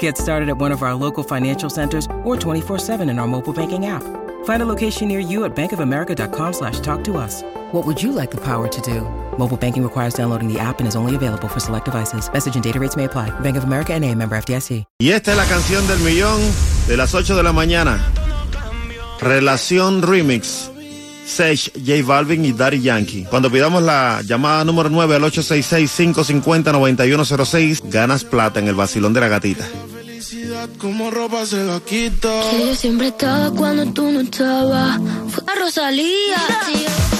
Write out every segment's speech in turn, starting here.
Get started at one of our local financial centers or 24-7 in our mobile banking app. Find a location near you at bankofamerica.com slash talk to us. What would you like the power to do? Mobile banking requires downloading the app and is only available for select devices. Message and data rates may apply. Bank of America and a member FDIC. Y esta es la canción del millón de las 8 de la mañana. Relación Remix. Sage, J Balvin y Daddy Yankee. Cuando pidamos la llamada número 9 al 866-550-9106, ganas plata en el vacilón de la gatita. Felicidad como ropa se la quita. Que yo siempre estaba cuando tú no estabas. Fue a Rosalía. Sí.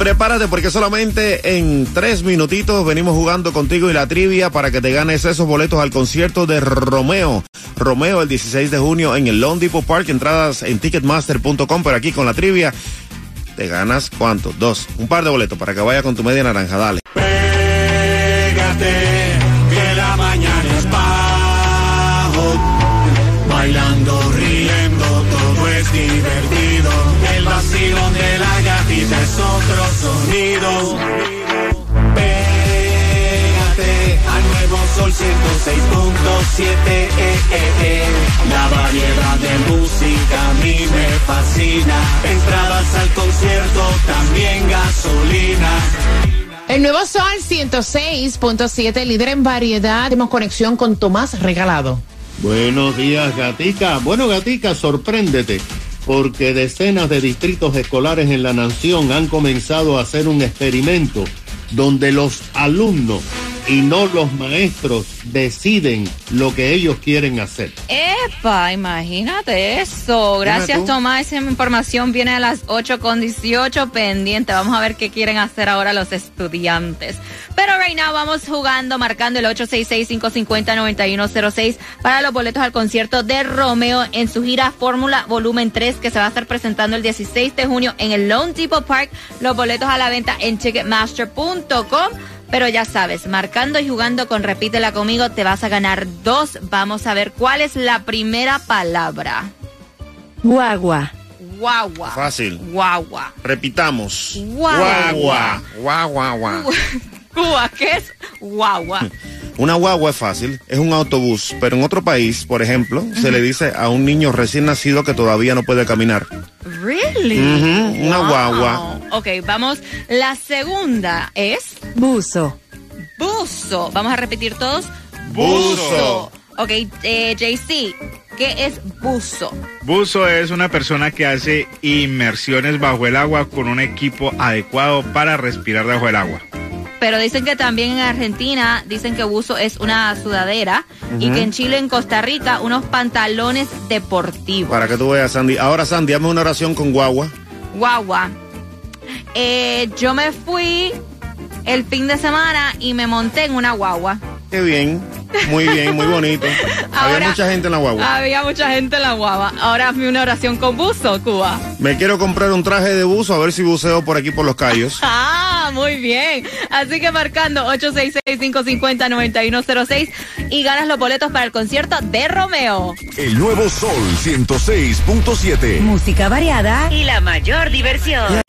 Prepárate porque solamente en tres minutitos venimos jugando contigo y la trivia para que te ganes esos boletos al concierto de Romeo. Romeo el 16 de junio en el Lone Depot Park. Entradas en ticketmaster.com. Pero aquí con la trivia te ganas cuánto? Dos. Un par de boletos para que vaya con tu media naranja. Dale. Pégate, sonido. Pégate al nuevo sol 106.7. Eh, eh, eh. La variedad de música a mí me fascina. Entradas al concierto, también gasolina. El nuevo Sol 106.7, líder en variedad. Tenemos conexión con Tomás Regalado. Buenos días, Gatica. Bueno, Gatica, sorpréndete, porque decenas de distritos escolares en la nación han comenzado a hacer un experimento donde los alumnos y no los maestros deciden lo que ellos quieren hacer. Epa, imagínate eso. Gracias. Tomás. Esa información viene a las 8 con 18 pendiente. Vamos a ver qué quieren hacer ahora los estudiantes. Pero right now vamos jugando, marcando el 866-550-9106 para los boletos al concierto de Romeo en su gira Fórmula Volumen 3 que se va a estar presentando el 16 de junio en el Lone Depot Park. Los boletos a la venta en ticketmaster.com. Pero ya sabes, marcando y jugando con Repítela conmigo, te vas a ganar dos. Vamos a ver cuál es la primera palabra. Guagua. Guagua. Fácil. Guagua. Repitamos. Guagua. Guagua. Guagua. Cuba, ¿qué es guagua? Una guagua es fácil, es un autobús, pero en otro país, por ejemplo, se le dice a un niño recién nacido que todavía no puede caminar. Really? Ujú, una Wow. guagua. Ok, vamos. La segunda es Buzo. buzo. Vamos a repetir todos. Buzo. Ok, eh, JC, ¿qué es buzo? Buzo es una persona que hace inmersiones bajo el agua con un equipo adecuado para respirar bajo el agua. Pero dicen que también en Argentina dicen que buzo es una sudadera y que en Chile, en Costa Rica, unos pantalones deportivos. Para que tú veas, Sandy. Ahora, Sandy, hazme una oración con guagua. Guagua. Eh, yo me fui el fin de semana y me monté en una guagua. Qué bien. Muy bien, muy bonito. Ahora- Había mucha gente en la guagua. Había mucha gente en la guagua. Ahora hazme una oración con buzo, Cuba. Me quiero comprar un traje de buzo a ver si buceo por aquí por los callos. muy bien. Así que marcando 866-550-9106 y ganas los boletos para el concierto de Romeo. El nuevo Sol 106.7. Música variada y la mayor diversión. La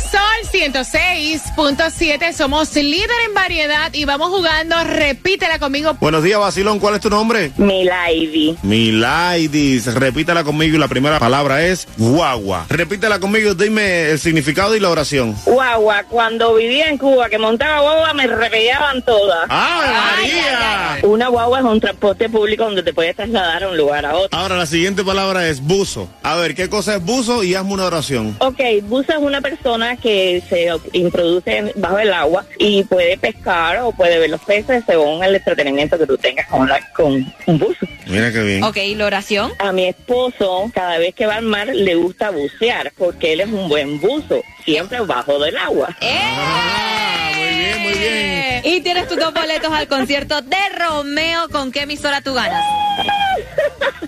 Sol 106 96.7. Somos líder en variedad y vamos jugando. Repítela conmigo. Buenos días, Basilón. ¿Cuál es tu nombre? Milady. Milady. Repítela conmigo y la primera palabra es guagua. Repítela conmigo. Dime el significado y la oración. Guagua. Cuando vivía en Cuba, que montaba guagua, me repellaban todas. ¡Ah, María! Una guagua es un transporte público donde te puedes trasladar a un lugar a otro. Ahora, la siguiente palabra es buzo. A ver, ¿qué cosa es buzo? Y hazme una oración. Ok, buzo es una persona que se introduce bajo el agua y puede pescar o puede ver los peces según el entretenimiento que tú tengas con, la, con un buzo. Mira qué bien. Ok, la oración. A mi esposo, cada vez que va al mar, le gusta bucear porque él es un buen buzo, siempre bajo del agua. Ah, muy bien, muy bien. Y tienes tus dos boletos al concierto de Romeo. ¿Con qué emisora tú ganas?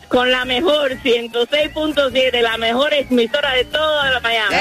Con la mejor 106.7, la mejor emisora de toda la Miami.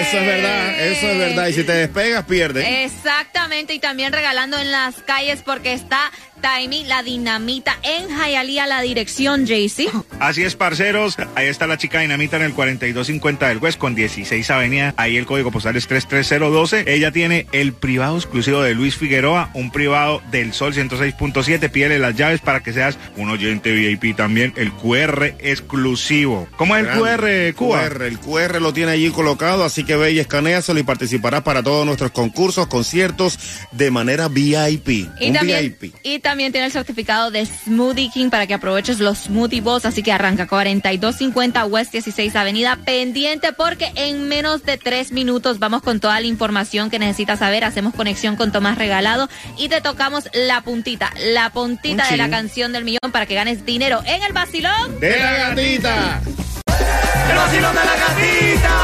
Eso es verdad, eso es verdad. Y si te despegas, pierdes. Exactamente, y también regalando en las calles porque está Taimi, la dinamita en Hialeah, la dirección, JC. Así es, parceros. Ahí está la chica dinamita en el 4250 del West con 16 Avenida. Ahí el código postal es 33012. Ella tiene el privado exclusivo de Luis Figueroa, un privado del Sol 106.7. Pídele las llaves para que seas un oyente VIP también. El QR exclusivo. ¿Cómo es el QR, Cuba? QR, el QR lo tiene allí colocado, así que ve y escaneaselo y participarás para todos nuestros concursos, conciertos de manera VIP. Y un también, VIP. y también tiene el certificado de Smoothie King para que aproveches los Smoothie Bowls. Así que arranca 4250 West 16 Avenida. Pendiente porque en menos de tres minutos vamos con toda la información que necesitas saber. Hacemos conexión con Tomás Regalado y te tocamos la puntita, la puntita Un de la chin. Canción del millón para que ganes dinero en el vacilón. De la gatita. El vacilón de la gatita.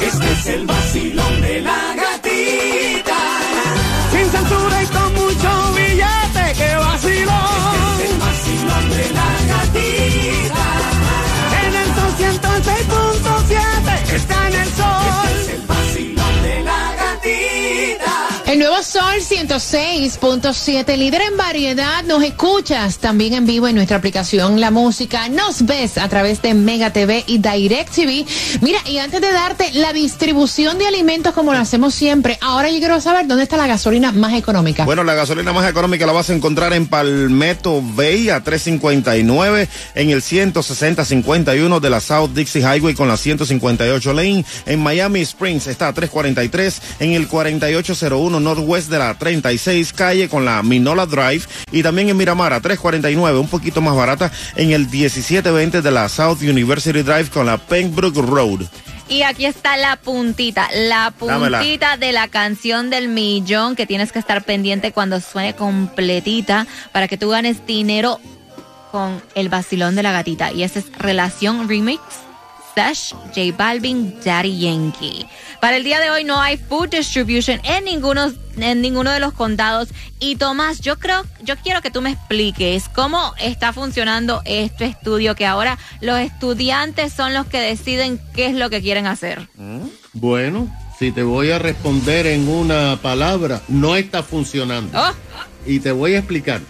Este es el vacilón de la gatita. Sol 106.7, líder en variedad. Nos escuchas también en vivo en nuestra aplicación La Música. Nos ves a través de Mega TV y Direct TV. Mira, y antes de darte la distribución de alimentos como lo hacemos siempre, ahora yo quiero saber dónde está la gasolina más económica. Bueno, la gasolina más económica la vas a encontrar en Palmetto Bay a 359, en el 16051 de la South Dixie Highway con la 158 Lane. En Miami Springs está a 343, en el 4801 Northwest de la 36 calle con la Minola Drive. Y también en Miramar a 349, un poquito más barata, en el 1720 de la South University Drive con la Pembroke Road. Y aquí está la puntita, la Dámela. puntita de la canción del millón que tienes que estar pendiente cuando suene completita para que tú ganes dinero con el vacilón de la gatita. Y esa es Relación Remix, Sesh, J Balvin, Daddy Yankee. Para el día de hoy no hay food distribution en ninguno, en ninguno de los condados. Y Tomás, yo creo, yo quiero que tú me expliques cómo está funcionando este estudio que ahora los estudiantes son los que deciden qué es lo que quieren hacer. Bueno, si te voy a responder en una palabra, no está funcionando. Oh. Y te voy a explicar.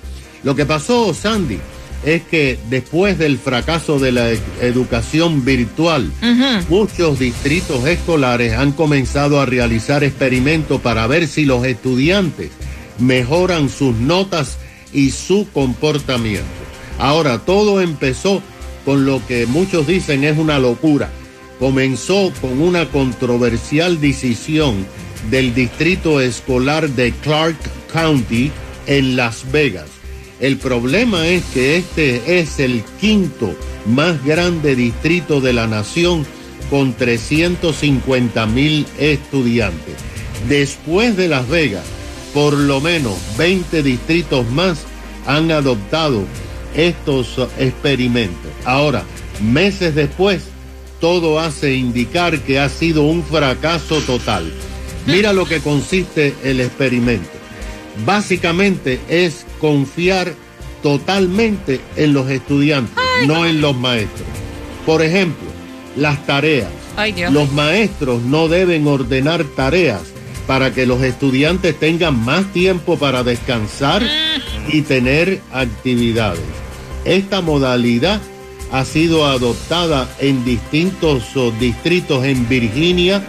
Lo que pasó, Sandy, es que después del fracaso de la educación virtual, muchos distritos escolares han comenzado a realizar experimentos para ver si los estudiantes mejoran sus notas y su comportamiento. Ahora, todo empezó con lo que muchos dicen es una locura. Comenzó con una controversial decisión del distrito escolar de Clark County en Las Vegas. El problema es que este es el quinto más grande distrito de la nación con 350 mil estudiantes. Después de Las Vegas, por lo menos 20 distritos más han adoptado estos experimentos. Ahora, meses después, todo hace indicar que ha sido un fracaso total. Mira lo que consiste el experimento. Básicamente es confiar totalmente en los estudiantes, no en los maestros. Por ejemplo, las tareas. Ay. Los maestros no deben ordenar tareas para que los estudiantes tengan más tiempo para descansar y tener actividades. Esta modalidad ha sido adoptada en distintos distritos en Virginia,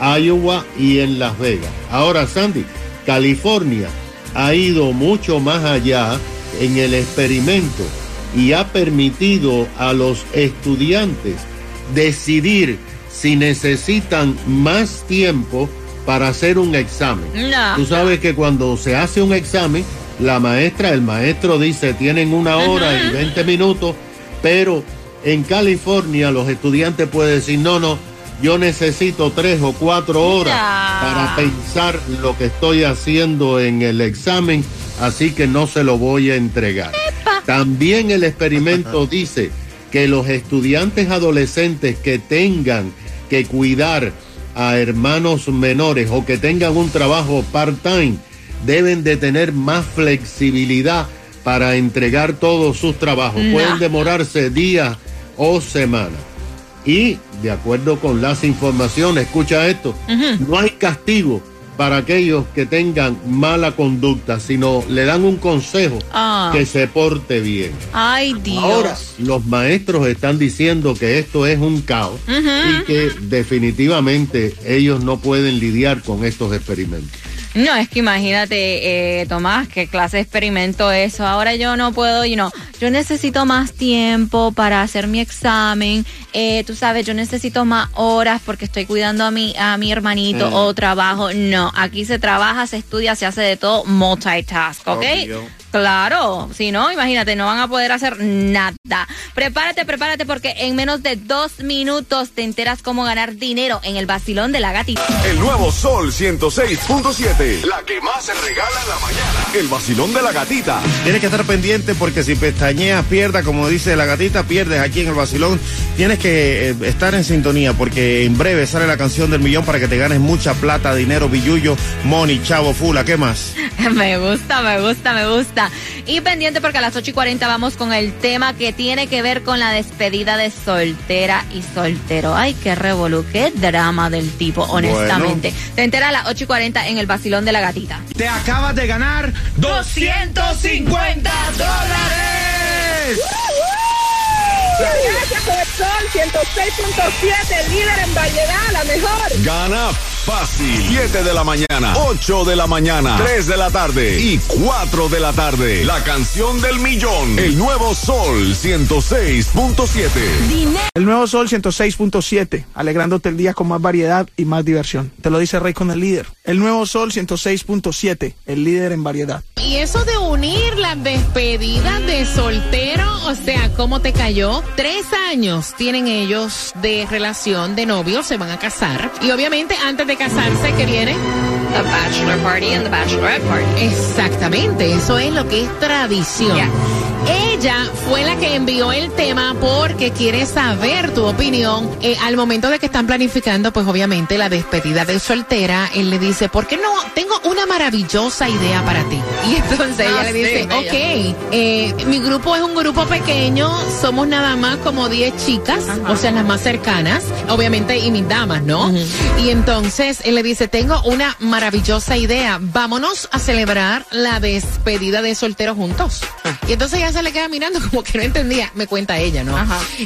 Iowa y en Las Vegas. Ahora, Sandy, California ha ido mucho más allá en el experimento y ha permitido a los estudiantes decidir si necesitan más tiempo para hacer un examen. No. Tú sabes que cuando se hace un examen, la maestra, el maestro dice, tienen una hora y 20 minutos, pero en California los estudiantes pueden decir, no, no, yo necesito tres o cuatro horas Ya. para pensar lo que estoy haciendo en el examen, así que no se lo voy a entregar. También el experimento dice que los estudiantes adolescentes que tengan que cuidar a hermanos menores o que tengan un trabajo part-time deben de tener más flexibilidad para entregar todos sus trabajos. No. Pueden demorarse días o semanas. Y de acuerdo con las informaciones, escucha esto, no hay castigo para aquellos que tengan mala conducta, sino le dan un consejo Ah. que se porte bien. Ay, Dios. Ahora, los maestros están diciendo que esto es un caos y que definitivamente ellos no pueden lidiar con estos experimentos. No, es que imagínate, eh, Tomás, qué clase de experimento eso. Ahora yo no puedo, you know, yo necesito más tiempo para hacer mi examen. Eh, tú sabes, yo necesito más horas porque estoy cuidando a mi, a mi hermanito Mm. o trabajo. No, aquí se trabaja, se estudia, se hace de todo multitask, ¿ok? Obvio. Claro, si no, imagínate, no van a poder hacer nada. Prepárate, prepárate porque en menos de dos minutos te enteras cómo ganar dinero en el vacilón de la gatita. El nuevo Sol 106.7. La que más se regala en la mañana. El vacilón de la gatita. Tienes que estar pendiente porque si pestañeas, pierda, como dice la gatita, pierdes aquí en el vacilón. Tienes que eh, estar en sintonía porque en breve sale la canción del millón para que te ganes mucha plata, dinero, billullo, money, chavo, fula, ¿qué más? Me gusta, me gusta, me gusta. Y pendiente porque a las 8 y 40 vamos con el tema que tiene que ver con la despedida de soltera y soltero. Ay, qué revolú, qué drama del tipo, honestamente. Te entera a las 8 y 40 en el vacilón de la gatita. Te acabas de ganar 250 dólares. Gracias por el sol 106.7, líder en variedad, la mejor. Gana fácil. 7 de la mañana, 8 de la mañana, 3 de la tarde y 4 de la tarde. La canción del millón. El nuevo Sol 106.7. El nuevo Sol 106.7, alegrándote el día con más variedad y más diversión. Te lo dice Rey con el líder. El nuevo Sol 106.7, el líder en variedad. Y eso de unir las despedidas de soltero, o sea, ¿cómo te cayó? Tres años tienen ellos de relación, de novios, se van a casar. Y obviamente antes de casarse, ¿qué viene? The bachelor party and the bachelorette party. Exactamente, eso es lo que es tradición. Ella fue la que envió el tema porque quiere saber tu opinión. Eh, al momento de que están planificando, pues obviamente la despedida de soltera, él le dice, ¿por qué no? Tengo una maravillosa idea para ti. Y entonces ella Ah, le dice, ok, eh, mi grupo es un grupo pequeño, somos nada más como 10 chicas, o sea, las más cercanas, obviamente, y mis damas, ¿no? Y entonces él le dice, tengo una maravillosa idea, vámonos a celebrar la despedida de soltero juntos. Y entonces ella se le queda mirando como que no entendía, me cuenta ella, ¿no?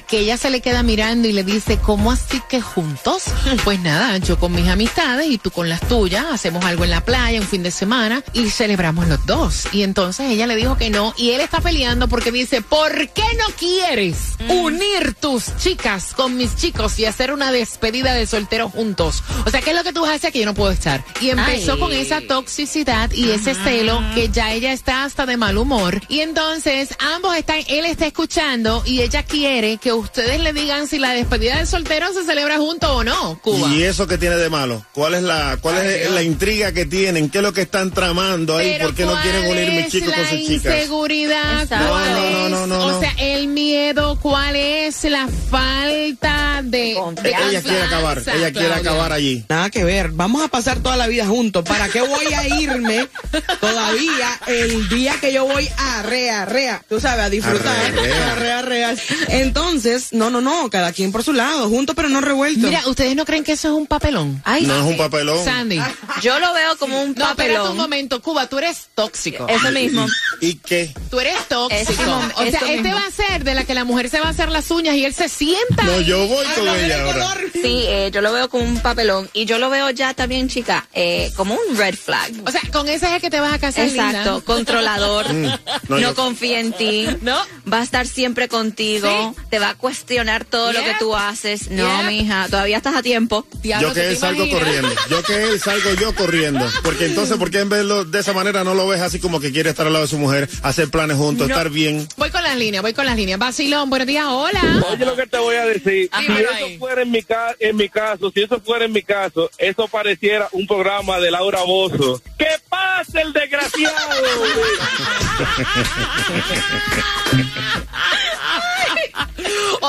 Que ella se le queda mirando y le dice, ¿cómo así que juntos? Pues nada, yo con mis amistades y tú con las tuyas, hacemos algo en la playa un fin de semana y celebramos los dos. Y entonces ella le dijo que no y él está peleando porque dice, ¿por qué no quieres unir tus chicas con mis chicos y hacer una despedida de soltero juntos? O sea, ¿qué es lo que tú haces que yo no puedo estar? Y empezó Ay. con esa toxicidad y ese celo que ya ella está hasta de mal humor. Y entonces ambos están, él está escuchando y ella quiere que ustedes le digan si la despedida de soltero se celebra junto o no, Cuba. ¿Y eso qué tiene de malo? ¿Cuál es la cuál es la intriga que tienen? ¿Qué es lo que están tramando ahí? Pero ¿Por qué no ¿cuál mis unir mis chicos con sus chicas? inseguridad, No, ¿cuál no, no, es? no, no, O sea, el miedo, ¿cuál es la falta de Ella quiere acabar, ella quiere acabar allí. Nada que ver, vamos a pasar toda la vida juntos. ¿Para qué voy a irme todavía el día que yo voy a rea, rea? Tú sabes, a disfrutar. Arrea, Arrea, arrea. Entonces, no, no, no, cada quien por su lado, juntos pero no revueltos. Mira, ¿ustedes no creen que eso es un papelón? Ay, No es un papelón. Sandy. Yo lo veo como un No, espérate papelón. un momento, Cuba, tú eres tóxico. Eso mismo. ¿Y qué? Tú eres tóxico. Eso o sea, este mismo. va a ser de la que la mujer se va a hacer las uñas y él se sienta. No, yo voy con ella ahora. Sí, eh, yo lo veo como un papelón. Y yo lo veo ya también, chica, eh, como un red flag. O sea, con ese es el que te vas a casar. Exacto, controlador, Mm, no, no, yo- confía en ti, No. va a estar siempre contigo, te va a cuestionar todo lo que tú haces. No, Yeah. mija, todavía estás a tiempo. Diablo, Yo ¿tú que él salgo imaginas? corriendo. Yo que él salgo yo corriendo. Porque entonces, ¿por qué en verlo de esa manera no lo ves así como que quiere estar al lado de su mujer, hacer planes juntos, No. estar bien? Voy con las líneas, voy con las líneas. Vacilón, buenos días, hola. Oye lo que te voy a decir, Ajá. si eso ahí. fuera en mi, ca- en mi caso, si eso fuera en mi caso, eso pareciera un programa de Laura Bozo. ¡Que pase el desgraciado! desgraciado.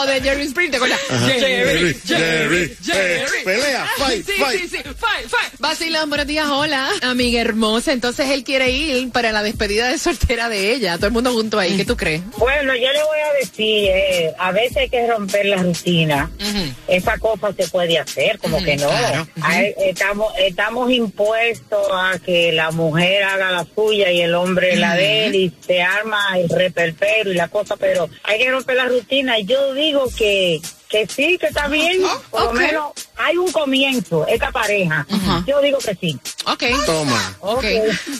o de Jerry Springer con la. Jerry, Jerry, Jerry, eh, pelea, fight, sí, fight. sí, sí, fight, fight. Vacilón, buenos días, hola. Amiga hermosa, entonces él quiere ir para la despedida de soltera de ella. Todo el mundo junto ahí, ¿qué tú crees? Bueno, yo le voy a decir, eh, a veces hay que romper la rutina. Esa cosa se puede hacer, como que no. claro. Hay- estamos, estamos impuestos a que la mujer haga la suya y el hombre la de él y se arma el reperpero y la cosa, pero hay que romper la rutina. Yo digo que que sí, que está bien, por lo menos hay un comienzo, esta pareja. Yo digo que sí. Ok. Toma. Ok.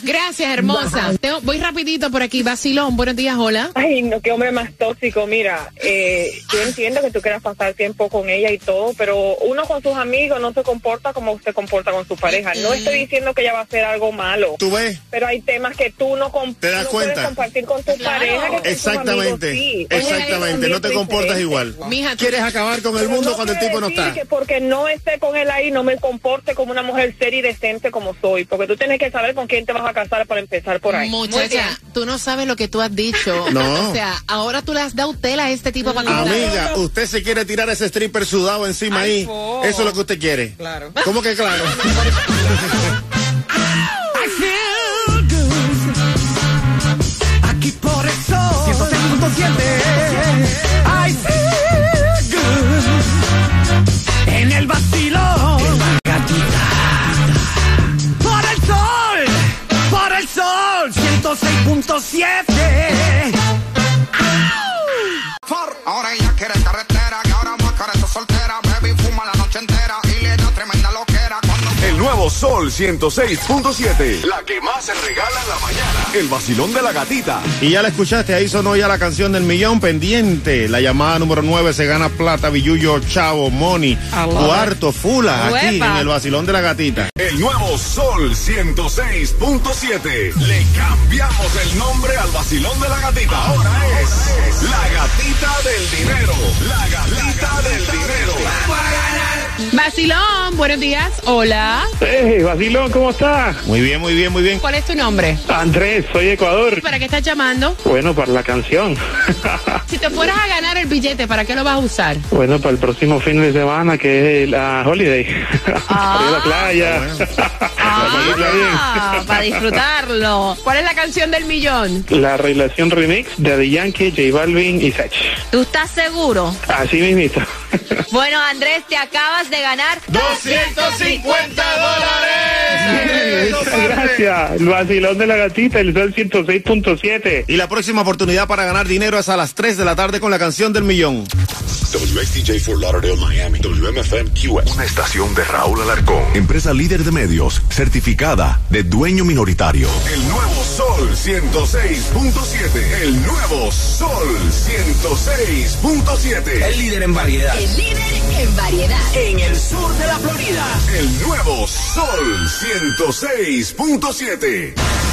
Gracias, hermosa. Voy rapidito por aquí. Vacilón, buenos días, hola. Ay, no, qué hombre más tóxico. Mira, eh, yo entiendo que tú quieras pasar tiempo con ella y todo, pero uno con sus amigos no se comporta como se comporta con su pareja. No estoy diciendo que ella va a hacer algo malo, ¿Tú ves? pero hay temas que tú no, ¿Te das no cuenta? puedes compartir con tu pareja. Que con tus Exactamente. amigos sí. Exactamente. No te comportas igual. Mija, Quieres acabar con el mundo no cuando el tipo no está. que porque no esté con él ahí no me comporte como una mujer seria y decente como soy, porque tú tienes que saber con quién te vas a casar para empezar por ahí. Muchacha, tú no sabes lo que tú has dicho. No. O sea, ahora tú le has dado tela a este tipo para contar. Amiga, usted se quiere tirar ese stripper sudado encima ahí. Eso es lo que usted quiere. Claro. ¿Cómo que claro? Aquí por eso 106.7 106.7 nuevo Sol 106.7. La que más se regala en la mañana. El vacilón de la gatita. Y ya la escuchaste, ahí sonó ya la canción del millón pendiente. La llamada número 9 se gana plata, billuyo, chavo, money, cuarto, fula, aquí en el vacilón de la gatita. El nuevo Sol 106.7. Le cambiamos el nombre al vacilón de la gatita. Ahora es la gatita Vacilón, buenos días. Hola. Hey, Basilón, ¿cómo estás? Muy bien, muy bien, muy bien. ¿Cuál es tu nombre? Andrés, soy Ecuador. ¿Para qué estás llamando? Bueno, para la canción. Si te fueras a ganar el billete, ¿para qué lo vas a usar? Bueno, para el próximo fin de semana, que es la holiday. Para ir a la playa. Ah, para disfrutarlo. ¿Cuál es la canción del millón? La relación remix de The Yankee, J Balvin y Sech. ¿Tú estás seguro? Así mismito. Bueno, Andrés, te acabas de ganar 250 Muchas gracias. El vacilón de la gatita, el sol 106.7. Y la próxima oportunidad para ganar dinero es a las 3 de la tarde con la canción del millón. WXTJ for Lauderdale, Miami. WMFM QS. Una estación de Raúl Alarcón. Empresa líder de medios, certificada de dueño minoritario. El nuevo Sol 106.7. El nuevo Sol 106.7. El líder en variedad. El líder en variedad. En el sur de la Florida. El nuevo Sol 106.7.